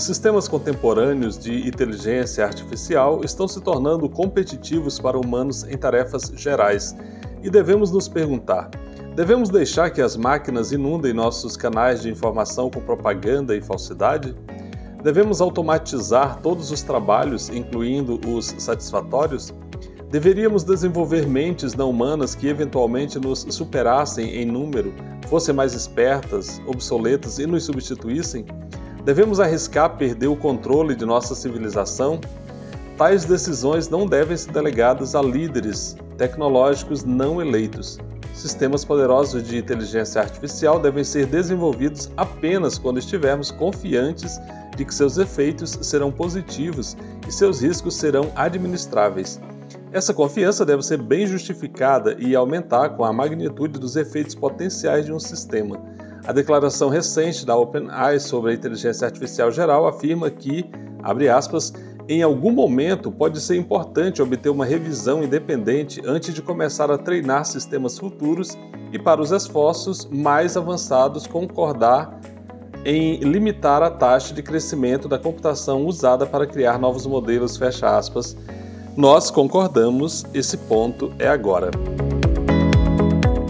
Os sistemas contemporâneos de inteligência artificial estão se tornando competitivos para humanos em tarefas gerais e devemos nos perguntar: devemos deixar que as máquinas inundem nossos canais de informação com propaganda e falsidade? Devemos automatizar todos os trabalhos, incluindo os satisfatórios? Deveríamos desenvolver mentes não humanas que eventualmente nos superassem em número, fossem mais espertas, obsoletas e nos substituíssem? Devemos arriscar perder o controle de nossa civilização? Tais decisões não devem ser delegadas a líderes tecnológicos não eleitos. Sistemas poderosos de inteligência artificial devem ser desenvolvidos apenas quando estivermos confiantes de que seus efeitos serão positivos e seus riscos serão administráveis. Essa confiança deve ser bem justificada e aumentar com a magnitude dos efeitos potenciais de um sistema. A declaração recente da OpenAI sobre a inteligência artificial geral afirma que, abre aspas, em algum momento pode ser importante obter uma revisão independente antes de começar a treinar sistemas futuros e para os esforços mais avançados concordar em limitar a taxa de crescimento da computação usada para criar novos modelos, fecha aspas. Nós concordamos, esse ponto é agora.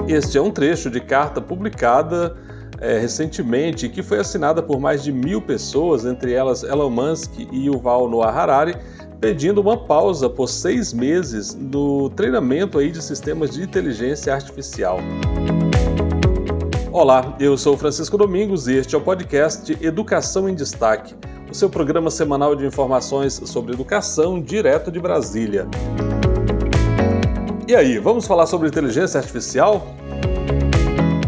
Este é um trecho de carta publicada é, recentemente que foi assinada por mais de mil pessoas, entre elas Elon Musk e Yuval Noah Harari, pedindo uma pausa por seis meses no treinamento aí de sistemas de inteligência artificial. Olá, eu sou Francisco Domingos e este é o podcast Educação em Destaque, o seu programa semanal de informações sobre educação direto de Brasília. E aí, vamos falar sobre inteligência artificial?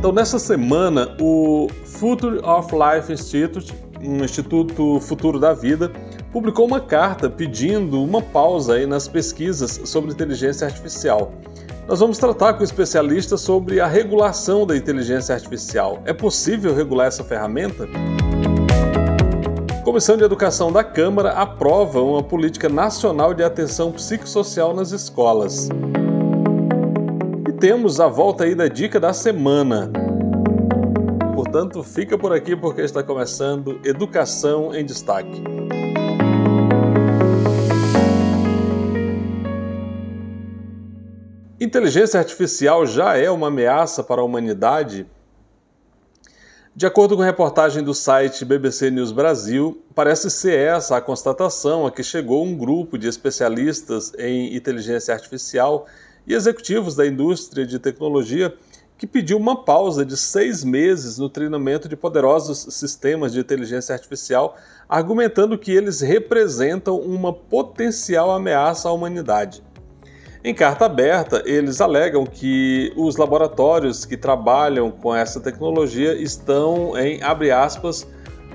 Então, nessa semana, o Future of Life Institute, um Instituto Futuro da Vida, publicou uma carta pedindo uma pausa aí nas pesquisas sobre inteligência artificial. Nós vamos tratar com especialistas sobre a regulação da inteligência artificial. É possível regular essa ferramenta? Comissão de Educação da Câmara aprova uma política nacional de atenção psicossocial nas escolas temos a volta aí da dica da semana. Portanto, fica por aqui porque está começando Educação em Destaque. Inteligência artificial já é uma ameaça para a humanidade? De acordo com reportagem do site BBC News Brasil, parece ser essa a constatação a que chegou um grupo de especialistas em inteligência artificial e executivos da indústria de tecnologia que pediu uma pausa de seis meses no treinamento de poderosos sistemas de inteligência artificial, argumentando que eles representam uma potencial ameaça à humanidade. Em carta aberta, eles alegam que os laboratórios que trabalham com essa tecnologia estão em, abre aspas,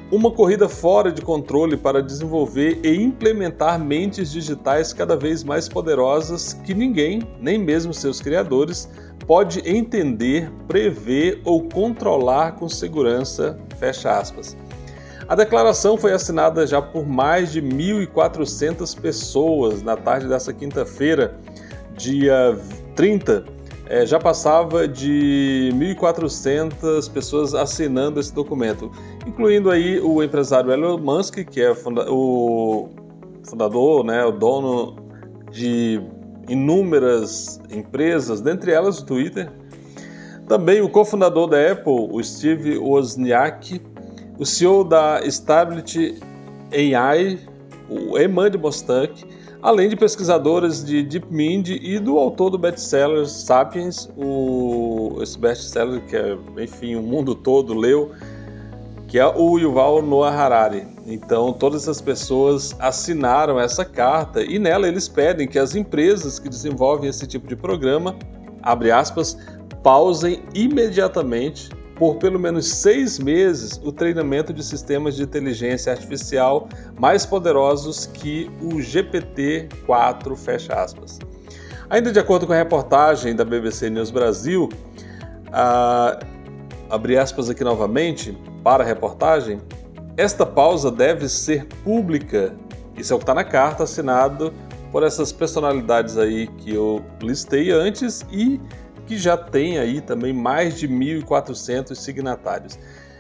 uma corrida fora de controle para desenvolver e implementar mentes digitais cada vez mais poderosas que ninguém, nem mesmo seus criadores, pode entender, prever ou controlar com segurança. Fecha aspas. A declaração foi assinada já por mais de 1.400 pessoas na tarde dessa quinta-feira, dia 30 é, já passava de 1.400 pessoas assinando esse documento, incluindo aí o empresário Elon Musk, que é funda o fundador, né, o dono de inúmeras empresas, dentre elas o Twitter. Também o cofundador da Apple, o Steve Wozniak, o CEO da Stability AI, o Emand Bostak, além de pesquisadoras de DeepMind e do autor do best-seller Sapiens, o, esse best-seller que, é, enfim, o mundo todo leu, que é o Yuval Noah Harari. Então, todas essas pessoas assinaram essa carta e nela eles pedem que as empresas que desenvolvem esse tipo de programa, abre aspas, pausem imediatamente por pelo menos seis meses o treinamento de sistemas de inteligência artificial mais poderosos que o GPT-4, fecha aspas. Ainda de acordo com a reportagem da BBC News Brasil, a, abri aspas aqui novamente para a reportagem, esta pausa deve ser pública. Isso é o que está na carta assinado por essas personalidades aí que eu listei antes e que já tem aí também mais de 1.400 signatários.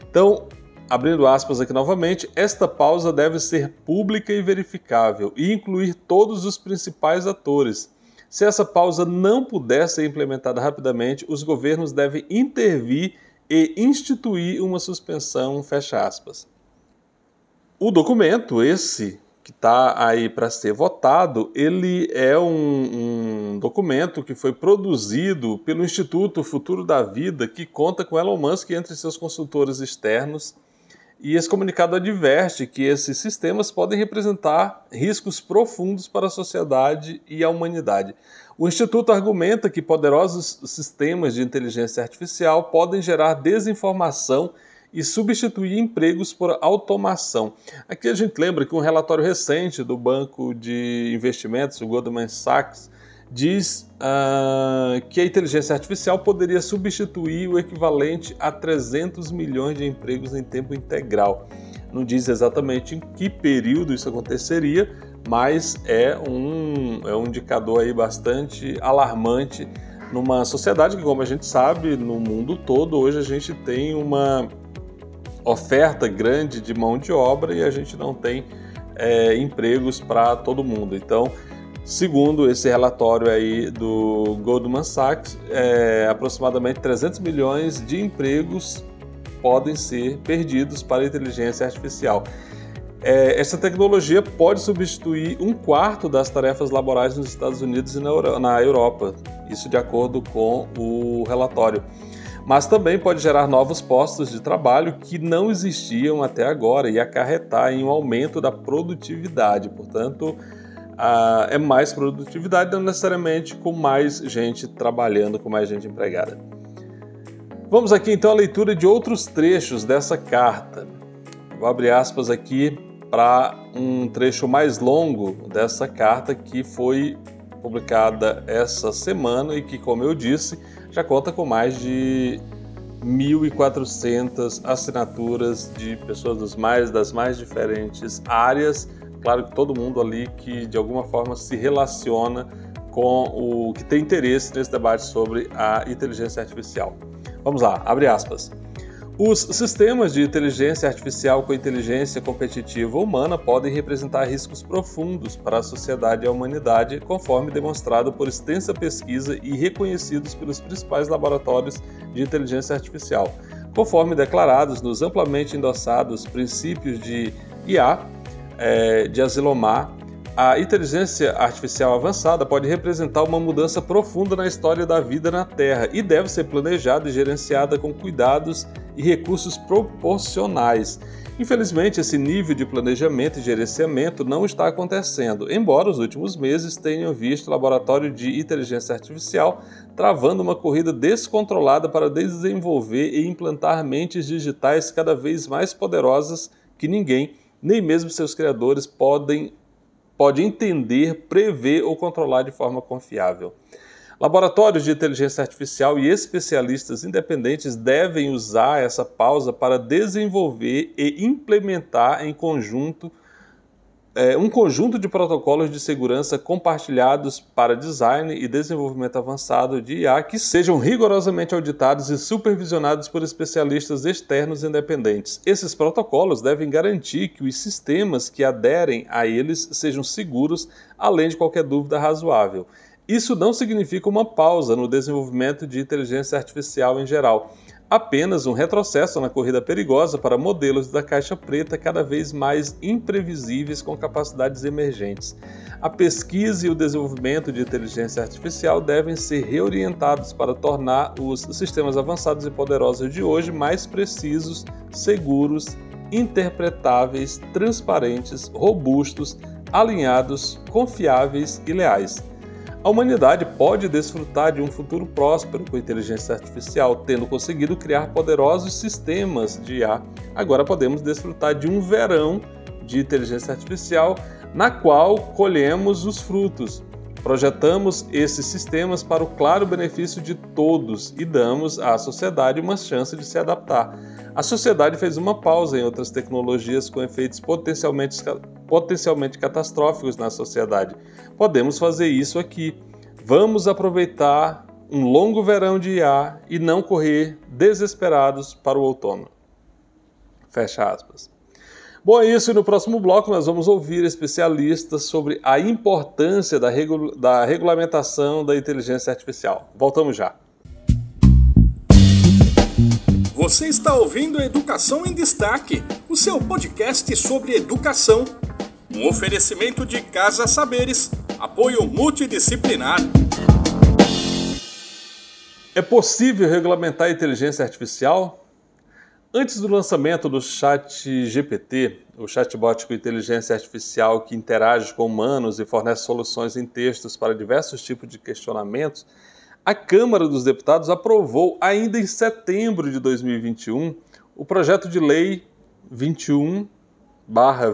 Então, abrindo aspas aqui novamente, esta pausa deve ser pública e verificável e incluir todos os principais atores. Se essa pausa não puder ser implementada rapidamente, os governos devem intervir e instituir uma suspensão, fecha aspas. O documento, esse que está aí para ser votado, ele é um, um, documento que foi produzido pelo Instituto Futuro da Vida, que conta com Elon Musk entre seus consultores externos. E esse comunicado adverte que esses sistemas podem representar riscos profundos para a sociedade e a humanidade. O Instituto argumenta que poderosos sistemas de inteligência artificial podem gerar desinformação e substituir empregos por automação. Aqui a gente lembra que um relatório recente do banco de investimentos, o Goldman Sachs, diz uh, que a inteligência artificial poderia substituir o equivalente a 300 milhões de empregos em tempo integral. Não diz exatamente em que período isso aconteceria, mas é um, é um indicador aí bastante alarmante numa sociedade que, como a gente sabe, no mundo todo, hoje a gente tem uma oferta grande de mão de obra e a gente não tem é, empregos para todo mundo. Então, segundo esse relatório aí do Goldman Sachs, é, aproximadamente 300 milhões de empregos podem ser perdidos para a inteligência artificial. É, essa tecnologia pode substituir um quarto das tarefas laborais nos Estados Unidos e na Europa, isso de acordo com o relatório mas também pode gerar novos postos de trabalho que não existiam até agora e acarretar em um aumento da produtividade. Portanto, é mais produtividade, não necessariamente com mais gente trabalhando, com mais gente empregada. Vamos aqui então à leitura de outros trechos dessa carta. Vou abrir aspas aqui para um trecho mais longo dessa carta que foi publicada essa semana e que, como eu disse, já conta com mais de 1.400 assinaturas de pessoas dos mais, das mais diferentes áreas. Claro que todo mundo ali que de alguma forma se relaciona com o que tem interesse nesse debate sobre a inteligência artificial. Vamos lá, abre aspas. Os sistemas de inteligência artificial com inteligência competitiva humana podem representar riscos profundos para a sociedade e a humanidade, conforme demonstrado por extensa pesquisa e reconhecidos pelos principais laboratórios de inteligência artificial, conforme declarados nos amplamente endossados princípios de IA, é, de Asilomar a inteligência artificial avançada pode representar uma mudança profunda na história da vida na Terra e deve ser planejada e gerenciada com cuidados e recursos proporcionais. Infelizmente, esse nível de planejamento e gerenciamento não está acontecendo, embora os últimos meses tenham visto o laboratório de inteligência artificial travando uma corrida descontrolada para desenvolver e implantar mentes digitais cada vez mais poderosas que ninguém, nem mesmo seus criadores, podem pode entender, prever ou controlar de forma confiável. Laboratórios de inteligência artificial e especialistas independentes devem usar essa pausa para desenvolver e implementar em conjunto é, um conjunto de protocolos de segurança compartilhados para design e desenvolvimento avançado de IA que sejam rigorosamente auditados e supervisionados por especialistas externos independentes. Esses protocolos devem garantir que os sistemas que aderem a eles sejam seguros, além de qualquer dúvida razoável. Isso não significa uma pausa no desenvolvimento de inteligência artificial em geral apenas um retrocesso na corrida perigosa para modelos da caixa preta cada vez mais imprevisíveis com capacidades emergentes. A pesquisa e o desenvolvimento de inteligência artificial devem ser reorientados para tornar os sistemas avançados e poderosos de hoje mais precisos, seguros, interpretáveis, transparentes, robustos, alinhados, confiáveis e leais. A humanidade pode desfrutar de um futuro próspero com inteligência artificial, tendo conseguido criar poderosos sistemas de IA. Agora podemos desfrutar de um verão de inteligência artificial na qual colhemos os frutos. Projetamos esses sistemas para o claro benefício de todos e damos à sociedade uma chance de se adaptar. A sociedade fez uma pausa em outras tecnologias com efeitos potencialmente, potencialmente catastróficos na sociedade. Podemos fazer isso aqui. Vamos aproveitar um longo verão de IA e não correr desesperados para o outono. Fecha aspas. Bom, é isso. E no próximo bloco nós vamos ouvir especialistas sobre a importância da, da regulamentação da inteligência artificial. Voltamos já. Você está ouvindo Educação em Destaque, o seu podcast sobre educação. Um oferecimento de Casa Saberes, apoio multidisciplinar. É possível regulamentar a inteligência artificial? Antes do lançamento do Chat GPT, o chatbot com inteligência artificial que interage com humanos e fornece soluções em textos para diversos tipos de questionamentos, a Câmara dos Deputados aprovou ainda em setembro de 2021 o projeto de lei 21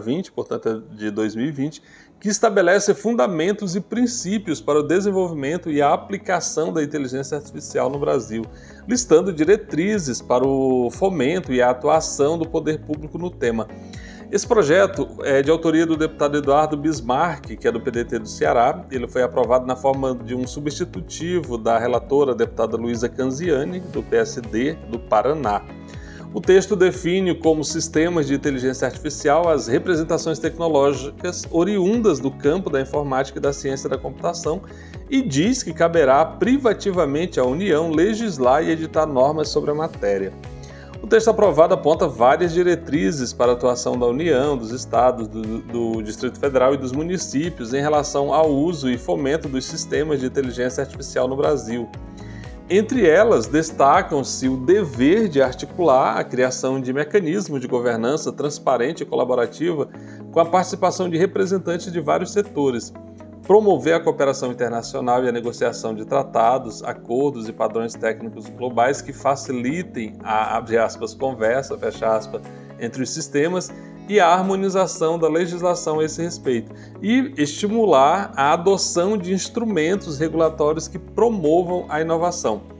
20, portanto é de 2020, que estabelece fundamentos e princípios para o desenvolvimento e a aplicação da inteligência artificial no Brasil, listando diretrizes para o fomento e a atuação do poder público no tema. Esse projeto é de autoria do deputado Eduardo Bismarck, que é do PDT do Ceará. Ele foi aprovado na forma de um substitutivo da relatora deputada Luísa Canziani, do PSD do Paraná. O texto define como sistemas de inteligência artificial as representações tecnológicas oriundas do campo da informática e da ciência da computação e diz que caberá privativamente à União legislar e editar normas sobre a matéria. O texto aprovado aponta várias diretrizes para a atuação da União, dos estados, do, do, Distrito Federal e dos municípios em relação ao uso e fomento dos sistemas de inteligência artificial no Brasil. Entre elas, destacam-se o dever de articular a criação de mecanismos de governança transparente e colaborativa com a participação de representantes de vários setores, promover a cooperação internacional e a negociação de tratados, acordos e padrões técnicos globais que facilitem a aspas, conversa, aspas, entre os sistemas e a harmonização da legislação a esse respeito, e estimular a adoção de instrumentos regulatórios que promovam a inovação.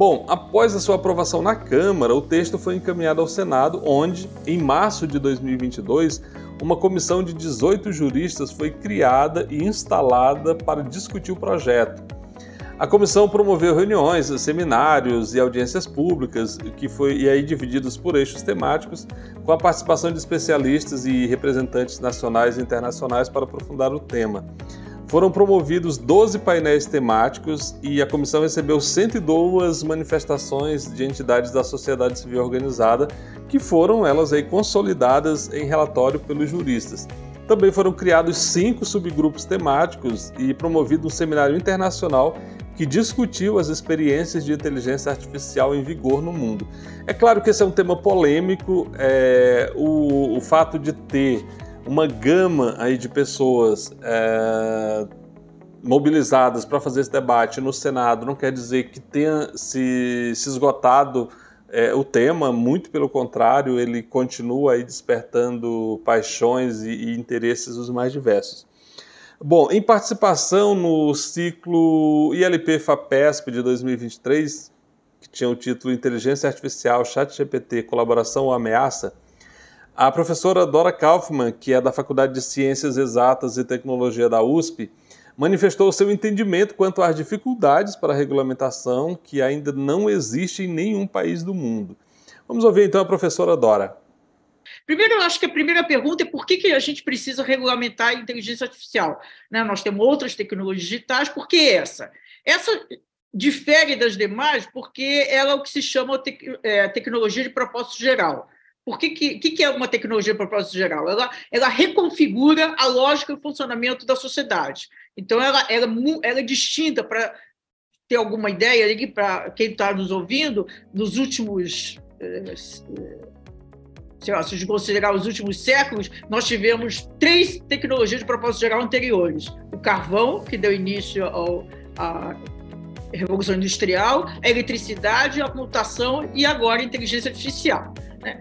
Bom, após a sua aprovação na Câmara, o texto foi encaminhado ao Senado, onde, em março de 2022, uma comissão de 18 juristas foi criada e instalada para discutir o projeto. A comissão promoveu reuniões, seminários e audiências públicas, que foi e aí divididos por eixos temáticos, com a participação de especialistas e representantes nacionais e internacionais para aprofundar o tema. Foram promovidos 12 painéis temáticos e a comissão recebeu 102 manifestações de entidades da sociedade civil organizada, que foram elas aí consolidadas em relatório pelos juristas. Também foram criados cinco subgrupos temáticos e promovido um seminário internacional que discutiu as experiências de inteligência artificial em vigor no mundo. É claro que esse é um tema polêmico, é, o, o, fato de ter uma gama aí de pessoas é, mobilizadas para fazer esse debate no Senado não quer dizer que tenha se, se esgotado é, o tema, muito pelo contrário, ele continua aí despertando paixões e, e interesses os mais diversos. Bom, em participação no ciclo ILP FAPESP de 2023, que tinha o título Inteligência Artificial, Chat GPT, Colaboração ou Ameaça, a professora Dora Kaufmann, que é da Faculdade de Ciências Exatas e Tecnologia da USP, manifestou seu entendimento quanto às dificuldades para a regulamentação que ainda não existe em nenhum país do mundo. Vamos ouvir então a professora Dora. Primeiro, eu acho que a primeira pergunta é por que, que a gente precisa regulamentar a inteligência artificial? Né? Nós temos outras tecnologias digitais, por que essa? Essa difere das demais porque ela é o que se chama tec é, tecnologia de propósito geral. Por que, que, que, é uma tecnologia de propósito geral? Ela, ela reconfigura a lógica e funcionamento da sociedade. Então, ela, ela, ela é distinta para ter alguma ideia para quem está nos ouvindo, nos últimos eh, se a gente considerar os últimos séculos, nós tivemos três tecnologias de propósito geral anteriores: o carvão, que deu início ao, à Revolução Industrial, a eletricidade, a computação e agora a inteligência artificial. Né?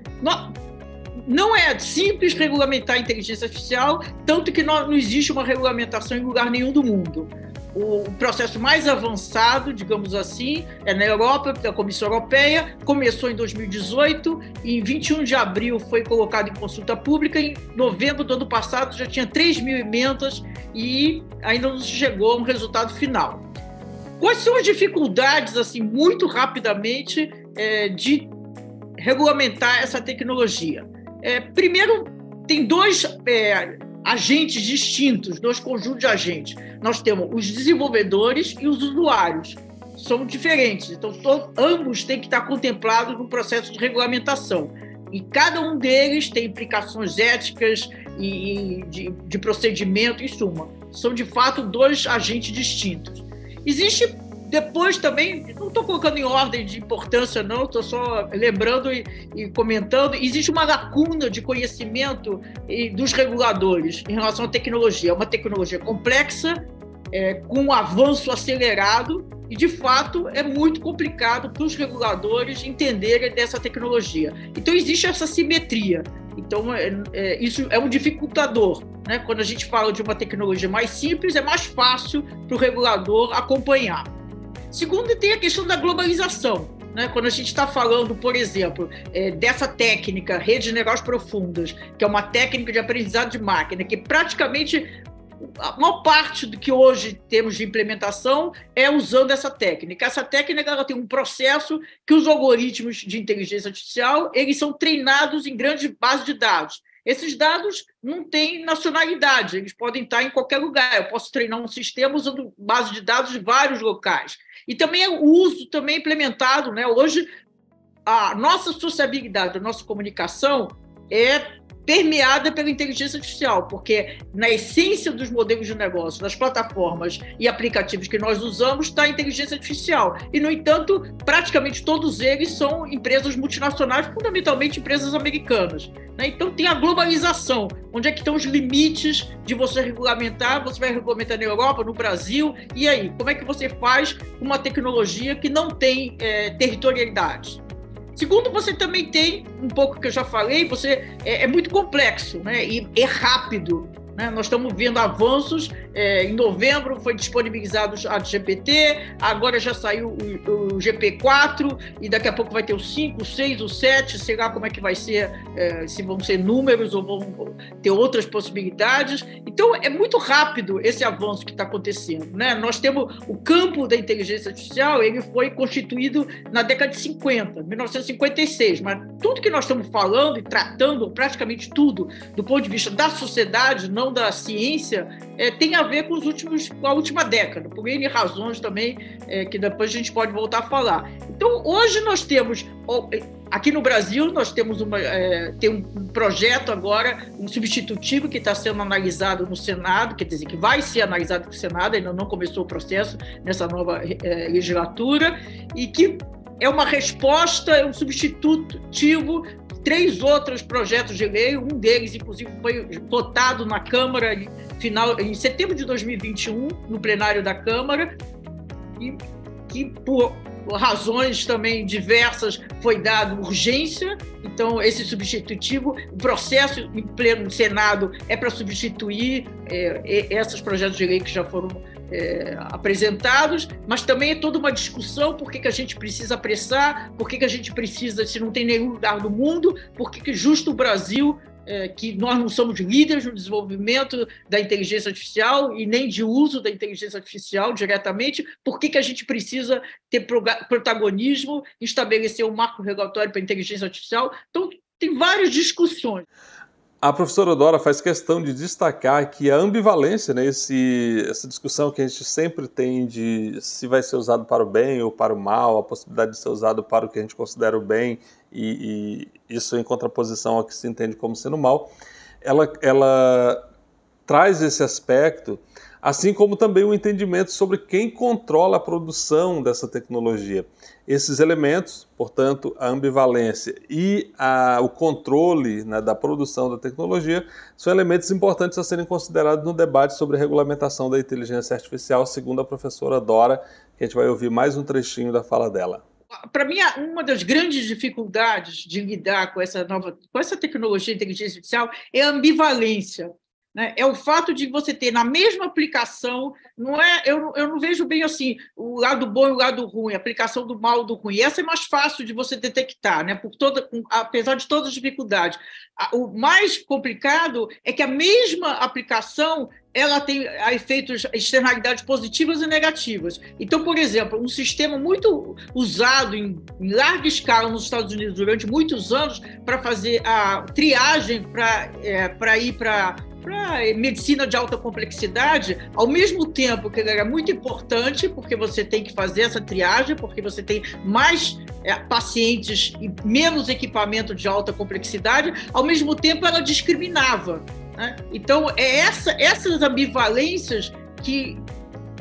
Não é simples regulamentar a inteligência artificial, tanto que não existe uma regulamentação em lugar nenhum do mundo o processo mais avançado, digamos assim, é na Europa, a Comissão Europeia, começou em 2018, em 21 de abril foi colocado em consulta pública, em novembro do ano passado já tinha 3 mil emendas e ainda não chegou a um resultado final. Quais são as dificuldades, assim, muito rapidamente, é, de regulamentar essa tecnologia? É, primeiro, tem dois é, agentes distintos, dois conjuntos de agentes. Nós temos os desenvolvedores e os usuários. São diferentes, então todos, ambos têm que estar contemplados no processo de regulamentação. E cada um deles tem implicações éticas e, de, de procedimento, em suma. São, de fato, dois agentes distintos. Existe depois também, não estou colocando em ordem de importância, não, estou só lembrando e, e, comentando, existe uma lacuna de conhecimento dos reguladores em relação à tecnologia. É uma tecnologia complexa, é, com um avanço acelerado, e de fato é muito complicado para os reguladores entenderem dessa tecnologia. Então existe essa simetria. Então é, é, isso é um dificultador. Né? Quando a gente fala de uma tecnologia mais simples, é mais fácil para o regulador acompanhar. Segundo, tem a questão da globalização. Né? Quando a gente está falando, por exemplo, é, dessa técnica, redes de negócios profundas, que é uma técnica de aprendizado de máquina, que praticamente a maior parte do que hoje temos de implementação é usando essa técnica. Essa técnica ela tem um processo que os algoritmos de inteligência artificial eles são treinados em grandes bases de dados. Esses dados não têm nacionalidade, eles podem estar em qualquer lugar. Eu posso treinar um sistema usando base de dados de vários locais. E também o uso também implementado, né? Hoje a nossa sociabilidade, a nossa comunicação é permeada pela inteligência artificial, porque na essência dos modelos de negócio, das plataformas e aplicativos que nós usamos está a inteligência artificial. E, no entanto, praticamente todos eles são empresas multinacionais, fundamentalmente empresas americanas. Né? Então, tem a globalização. Onde é que estão os limites de você regulamentar? Você vai regulamentar na Europa, no Brasil? E aí, como é que você faz uma tecnologia que não tem é, territorialidade? Segundo, você também tem, um pouco que eu já falei, você é, é muito complexo né? e é rápido. Né? Nós estamos vendo avanços. É, em novembro foi disponibilizado a GPT, agora já saiu o, o, GP4 e daqui a pouco vai ter o 5, o 6, o 7, sei lá como é que vai ser, é, se vão ser números ou vão ter outras possibilidades. Então é muito rápido esse avanço que está acontecendo. Né? Nós temos o campo da inteligência artificial, ele foi constituído na década de 50, 1956, mas tudo que nós estamos falando e tratando, praticamente tudo, do ponto de vista da sociedade, não da ciência é, tem a ver com os últimos, com a última década, por N razões também, é, que depois a gente pode voltar a falar. Então, hoje nós temos, aqui no Brasil, nós temos uma, é, tem um projeto agora, um substitutivo que está sendo analisado no Senado, quer dizer, que vai ser analisado no Senado, ainda não começou o processo nessa nova é, legislatura, e que é uma resposta, é um substitutivo três outros projetos de lei, um deles, inclusive, foi votado na Câmara em, final, em setembro de 2021, no plenário da Câmara, e que, por razões também diversas, foi dado urgência. Então, esse substitutivo, o processo em pleno Senado é para substituir é, esses projetos de lei que já foram é, apresentados, mas também é toda uma discussão por que, que a gente precisa apressar, por que, que a gente precisa, se não tem nenhum lugar do mundo, por que, que justo o Brasil, é, que nós não somos líderes no desenvolvimento da inteligência artificial e nem de uso da inteligência artificial diretamente, por que, que a gente precisa ter protagonismo, estabelecer um marco regulatório para a inteligência artificial. Então, tem várias discussões. A professora Dora faz questão de destacar que a ambivalência, né, esse, essa discussão que a gente sempre tem de se vai ser usado para o bem ou para o mal, a possibilidade de ser usado para o que a gente considera o bem e, e isso em contraposição ao que se entende como sendo mal, ela, ela traz esse aspecto, assim como também o entendimento sobre quem controla a produção dessa tecnologia. Esses elementos, portanto, a ambivalência e a, o controle né, da produção da tecnologia, são elementos importantes a serem considerados no debate sobre a regulamentação da inteligência artificial, segundo a professora Dora, que a gente vai ouvir mais um trechinho da fala dela para mim, uma das grandes dificuldades de lidar com essa nova, com essa tecnologia de inteligência artificial é a ambivalência. Né? É o fato de você ter na mesma aplicação, não é? Eu, eu não vejo bem assim o lado bom e o lado ruim, a aplicação do mal e do ruim. Essa é mais fácil de você detectar, né? Por toda, apesar de todas as dificuldades. O mais complicado é que a mesma aplicação ela tem efeitos, externalidades positivas e negativas. Então, por exemplo, um sistema muito usado em, em larga escala nos Estados Unidos durante muitos anos para fazer a triagem para é, ir para para medicina de alta complexidade, ao mesmo tempo que era muito importante, porque você tem que fazer essa triagem, porque você tem mais é, pacientes e menos equipamento de alta complexidade, ao mesmo tempo ela discriminava. Né? Então, é essa, essas ambivalências que,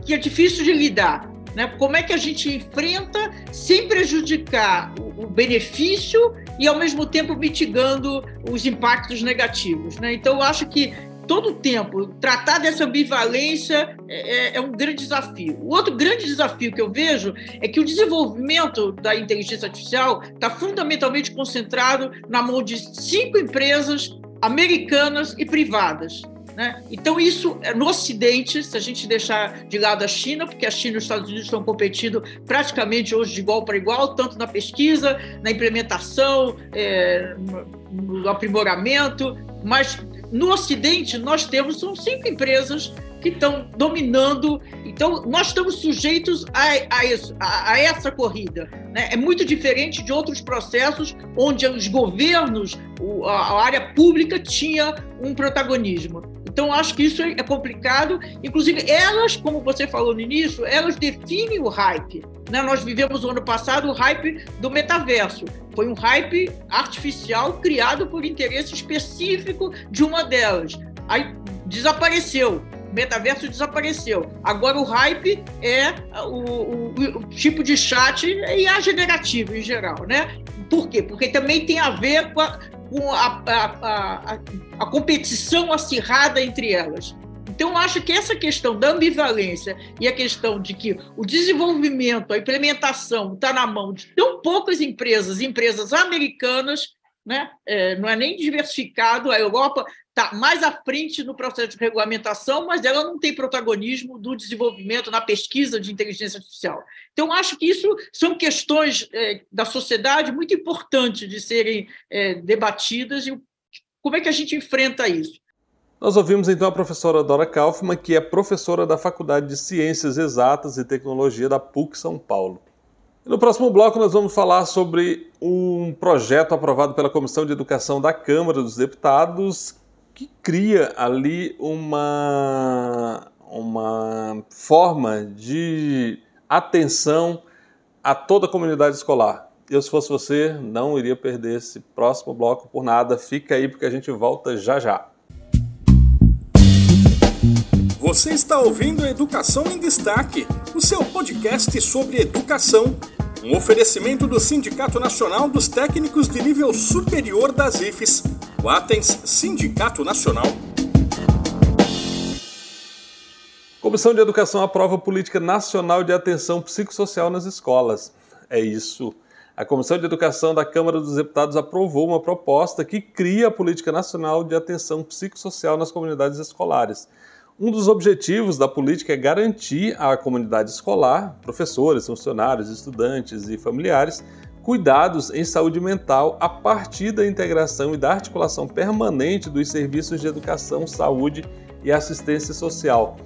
que é difícil de lidar. Né? Como é que a gente enfrenta sem prejudicar o, o benefício e, ao mesmo tempo, mitigando os impactos negativos? Né? Então, eu acho que todo o tempo tratar dessa ambivalência é, é, é, um grande desafio. O outro grande desafio que eu vejo é que o desenvolvimento da inteligência artificial está fundamentalmente concentrado na mão de cinco empresas americanas e privadas. Né? Então, isso é, no Ocidente, se a gente deixar de lado a China, porque a China e os Estados Unidos estão competindo praticamente hoje de igual para igual, tanto na pesquisa, na implementação, é, no aprimoramento, mas no Ocidente nós temos são cinco empresas que estão dominando. Então, nós estamos sujeitos a, a, isso, a, a essa corrida. Né? É muito diferente de outros processos onde os governos, a, a área pública tinha um protagonismo. Então, acho que isso é complicado. Inclusive, elas, como você falou no início, elas definem o hype. Né? Nós vivemos no ano passado o hype do metaverso. Foi um hype artificial criado por interesse específico de uma delas. Aí desapareceu metaverso desapareceu. Agora o hype é o, o, o tipo de chat e a generativo em geral, né? Por quê? Porque também tem a ver com a, com a, a, a, competição acirrada entre elas. Então, acho que essa questão da ambivalência e a questão de que o desenvolvimento, a implementação está na mão de tão poucas empresas, empresas americanas, né? É, não é nem diversificado, a Europa está mais à frente no processo de regulamentação, mas ela não tem protagonismo do desenvolvimento na pesquisa de inteligência artificial. Então, acho que isso são questões é, da sociedade muito importantes de serem é, debatidas e como é que a gente enfrenta isso. Nós ouvimos então a professora Dora Kaufmann, que é professora da Faculdade de Ciências Exatas e Tecnologia da PUC São Paulo. No próximo bloco, nós vamos falar sobre um projeto aprovado pela Comissão de Educação da Câmara dos Deputados que cria ali uma, uma forma de atenção a toda a comunidade escolar. Eu, se fosse você, não iria perder esse próximo bloco por nada. Fica aí porque a gente volta já já. Você está ouvindo Educação em Destaque, o seu podcast sobre educação. Um oferecimento do Sindicato Nacional dos Técnicos de Nível Superior das IFES o Atens Sindicato Nacional. Comissão de Educação aprova Política Nacional de Atenção Psicossocial nas Escolas. É isso. A Comissão de Educação da Câmara dos Deputados aprovou uma proposta que cria a Política Nacional de Atenção Psicossocial nas comunidades escolares. Um dos objetivos da política é garantir à comunidade escolar, professores, funcionários, estudantes e familiares, cuidados em saúde mental a partir da integração e da articulação permanente dos serviços de educação, saúde e assistência social.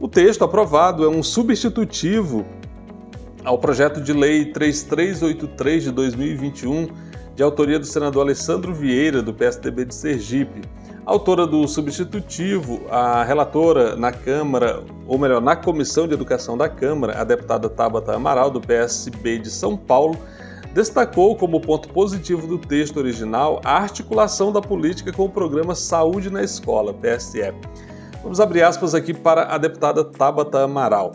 O texto aprovado é um substitutivo ao projeto de lei 3383 de 2021, de autoria do senador Alessandro Vieira, do PSDB de Sergipe. Autora do substitutivo, a relatora na Câmara, ou melhor, na Comissão de Educação da Câmara, a deputada Tabata Amaral, do PSB de São Paulo, destacou como ponto positivo do texto original a articulação da política com o programa Saúde na Escola, PSE. Vamos abrir aspas aqui para a deputada Tabata Amaral.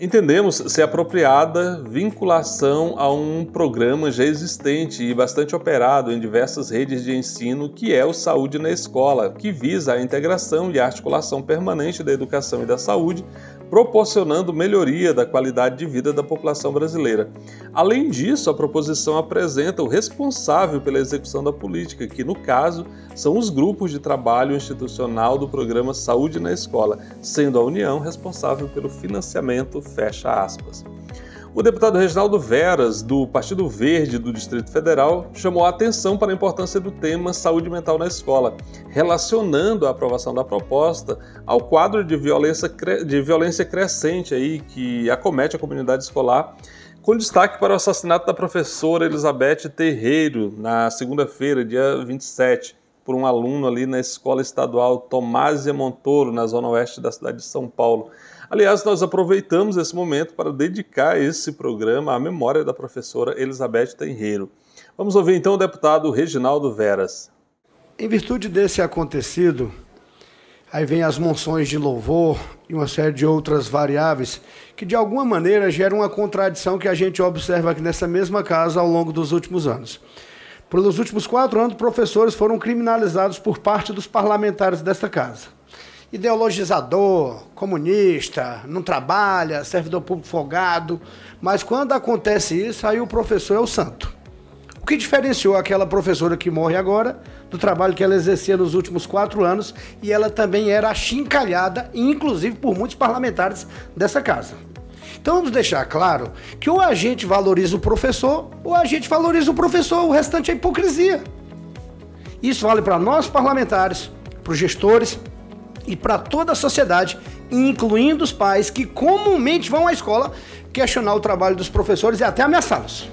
Entendemos ser apropriada vinculação a um programa já existente e bastante operado em diversas redes de ensino, que é o Saúde na Escola, que visa a integração e articulação permanente da educação e da saúde proporcionando melhoria da qualidade de vida da população brasileira. Além disso, a proposição apresenta o responsável pela execução da política, que no caso são os grupos de trabalho institucional do programa Saúde na Escola, sendo a União responsável pelo financiamento, fecha aspas. O deputado Reginaldo Veras, do Partido Verde do Distrito Federal, chamou a atenção para a importância do tema saúde mental na escola, relacionando a aprovação da proposta ao quadro de violência, de violência crescente aí que acomete a comunidade escolar, com destaque para o assassinato da professora Elizabeth Terreiro na segunda-feira, dia 27, por um aluno ali na escola estadual Tomásia Montoro, na zona oeste da cidade de São Paulo. Aliás, nós aproveitamos esse momento para dedicar esse programa à memória da professora Elizabeth Tenreiro. Vamos ouvir então o deputado Reginaldo Veras. Em virtude desse acontecido, aí vem as monções de louvor e uma série de outras variáveis que de alguma maneira geram uma contradição que a gente observa aqui nessa mesma casa ao longo dos últimos anos. Pelos últimos quatro anos, professores foram criminalizados por parte dos parlamentares desta casa ideologizador, comunista, não trabalha, servidor público folgado. Mas quando acontece isso, aí o professor é o santo. O que diferenciou aquela professora que morre agora do trabalho que ela exercia nos últimos quatro anos e ela também era achincalhada, inclusive por muitos parlamentares dessa casa. Então vamos deixar claro que ou a gente valoriza o professor ou a gente valoriza o professor, o restante é hipocrisia. Isso vale para nós parlamentares, para os gestores, e para toda a sociedade, incluindo os pais que comumente vão à escola questionar o trabalho dos professores e até ameaçá-los.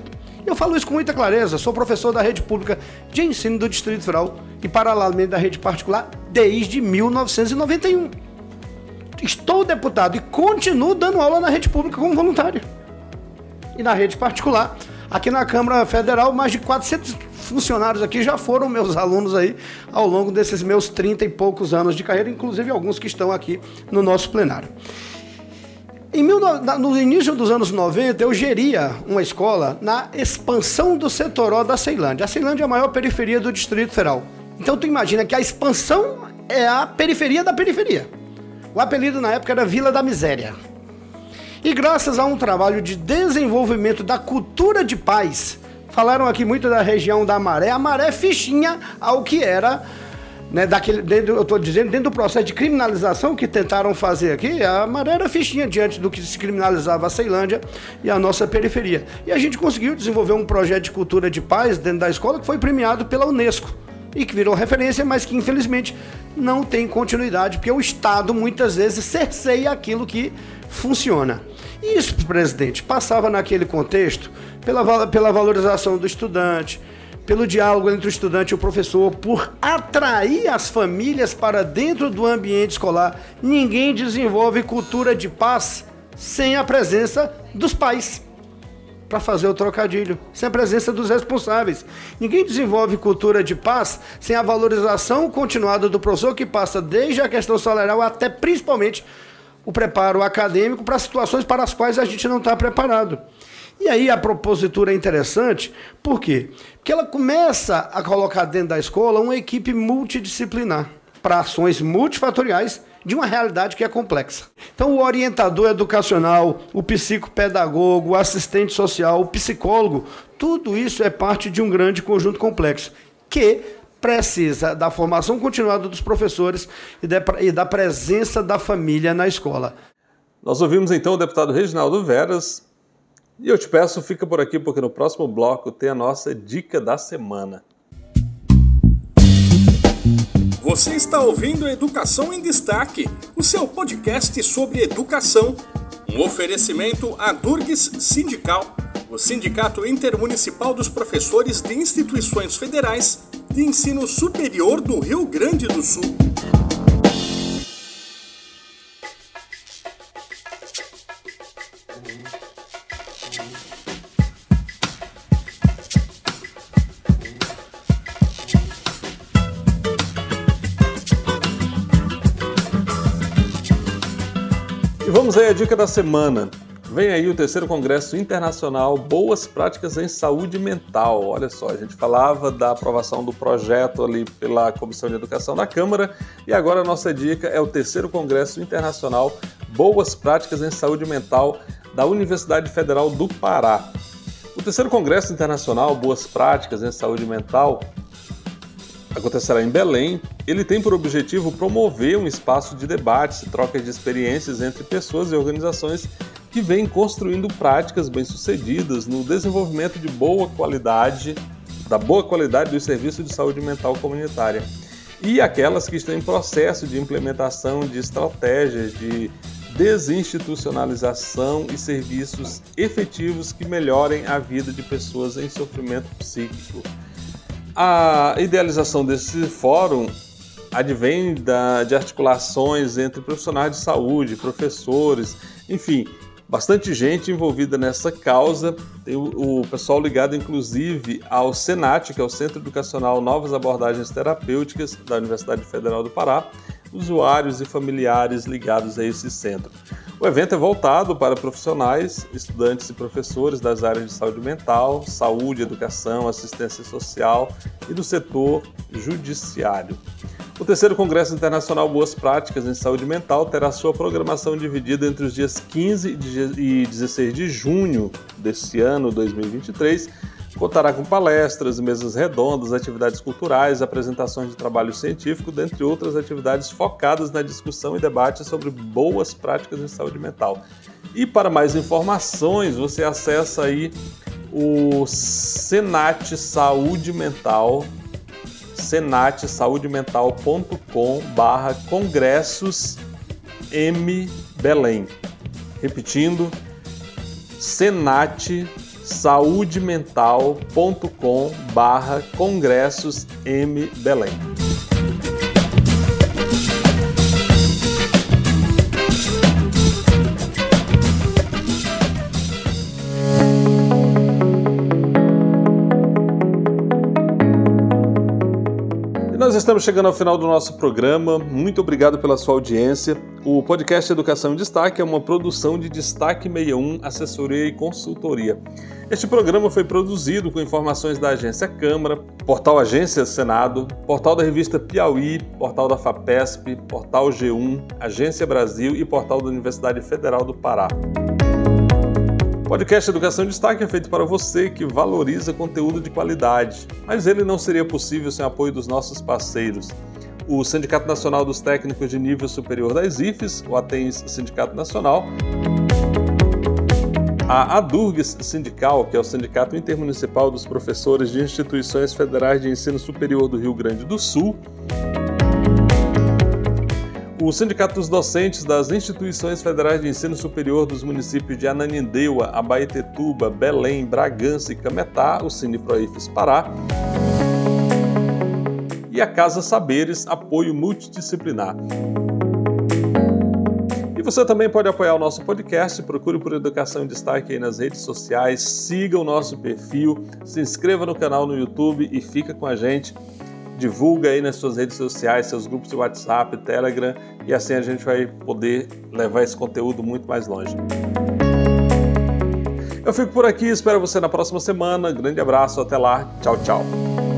Eu falo isso com muita clareza, sou professor da rede pública de ensino do Distrito Federal e paralelamente da rede particular desde 1991. Estou deputado e continuo dando aula na rede pública como voluntário. E na rede particular, aqui na Câmara Federal, mais de 400 funcionários aqui já foram meus alunos aí ao longo desses meus 30 e poucos anos de carreira, inclusive alguns que estão aqui no nosso plenário. Em mil, no início dos anos 90, eu geria uma escola na expansão do setoró da Ceilândia. A Ceilândia é a maior periferia do Distrito Federal. Então tu imagina que a expansão é a periferia da periferia. O apelido na época era Vila da Miséria. E graças a um trabalho de desenvolvimento da cultura de paz, Falaram aqui muito da região da maré. A maré é fichinha ao que era né, daquele, dentro, eu estou dizendo, dentro do processo de criminalização que tentaram fazer aqui, a maré era fichinha diante do que se criminalizava a Ceilândia e a nossa periferia. E a gente conseguiu desenvolver um projeto de cultura de paz dentro da escola que foi premiado pela Unesco e que virou referência, mas que infelizmente não tem continuidade, porque o Estado muitas vezes cerceia aquilo que funciona. E isso, presidente, passava naquele contexto pela, pela valorização do estudante, pelo diálogo entre o estudante e o professor, por atrair as famílias para dentro do ambiente escolar. Ninguém desenvolve cultura de paz sem a presença dos pais. Para fazer o trocadilho, sem a presença dos responsáveis. Ninguém desenvolve cultura de paz sem a valorização continuada do professor, que passa desde a questão salarial até principalmente o preparo acadêmico para situações para as quais a gente não está preparado. E aí a propositura é interessante, por quê? Porque ela começa a colocar dentro da escola uma equipe multidisciplinar para ações multifatoriais de uma realidade que é complexa. Então, o orientador educacional, o psicopedagogo, o assistente social, o psicólogo, tudo isso é parte de um grande conjunto complexo que precisa da formação continuada dos professores e da presença da família na escola. Nós ouvimos então o deputado Reginaldo Veras, e eu te peço, fica por aqui, porque no próximo bloco tem a nossa dica da semana. Você está ouvindo Educação em Destaque, o seu podcast sobre educação. Um oferecimento à Durgues Sindical, o Sindicato Intermunicipal dos Professores de Instituições Federais de Ensino Superior do Rio Grande do Sul. E vamos aí à dica da semana. Vem aí o terceiro Congresso Internacional Boas Práticas em Saúde Mental. Olha só, a gente falava da aprovação do projeto ali pela Comissão de Educação da Câmara e agora a nossa dica é o terceiro Congresso Internacional Boas Práticas em Saúde Mental da Universidade Federal do Pará. O terceiro Congresso Internacional Boas Práticas em Saúde Mental acontecerá em Belém. Ele tem por objetivo promover um espaço de debates e troca de experiências entre pessoas e organizações que vêm construindo práticas bem-sucedidas no desenvolvimento de boa qualidade, da boa qualidade do serviço de saúde mental comunitária. E aquelas que estão em processo de implementação de estratégias de desinstitucionalização e serviços efetivos que melhorem a vida de pessoas em sofrimento psíquico. A idealização desse fórum advém da, de articulações entre profissionais de saúde, professores, enfim, bastante gente envolvida nessa causa. Tem o, o, pessoal ligado, inclusive, ao SENAT, que é o Centro Educacional Novas Abordagens Terapêuticas da Universidade Federal do Pará, usuários e familiares ligados a esse centro. O evento é voltado para profissionais, estudantes e professores das áreas de saúde mental, saúde, educação, assistência social e do setor judiciário. O terceiro Congresso Internacional Boas Práticas em Saúde Mental terá sua programação dividida entre os dias 15 e 16 de junho deste ano, 2023, Contará com palestras, mesas redondas, atividades culturais, apresentações de trabalho científico, dentre outras atividades focadas na discussão e debate sobre boas práticas em saúde mental. E para mais informações, você acessa aí o Senat Saúde Mental, senatesaudemental.com barra congressos M Belém. Repetindo, Senat saudemental.com barra congressos M Belém. Nós estamos chegando ao final do nosso programa. Muito obrigado pela sua audiência. O podcast Educação em Destaque é uma produção de Destaque 61, assessoria e consultoria. Este programa foi produzido com informações da Agência Câmara, Portal Agência Senado, Portal da Revista Piauí, Portal da FAPESP, Portal G1, Agência Brasil e Portal da Universidade Federal do Pará. Podcast Educação em Destaque é feito para você que valoriza conteúdo de qualidade, mas ele não seria possível sem o apoio dos nossos parceiros. O Sindicato Nacional dos Técnicos de Nível Superior das IFES, o ATENS Sindicato Nacional, a ADURGS Sindical, que é o Sindicato Intermunicipal dos Professores de Instituições Federais de Ensino Superior do Rio Grande do Sul, o Sindicato dos Docentes das Instituições Federais de Ensino Superior dos municípios de Ananindeua, Abaetetuba, Belém, Bragança e Cametá, o Cineproifes Pará, e a Casa Saberes Apoio Multidisciplinar. E você também pode apoiar o nosso podcast, procure por Educação em Destaque aí nas redes sociais, siga o nosso perfil, se inscreva no canal no YouTube e fica com a gente. Divulga aí nas suas redes sociais, seus grupos de WhatsApp, Telegram, e assim a gente vai poder levar esse conteúdo muito mais longe. Eu fico por aqui, espero você na próxima semana. Grande abraço, até lá. Tchau, tchau.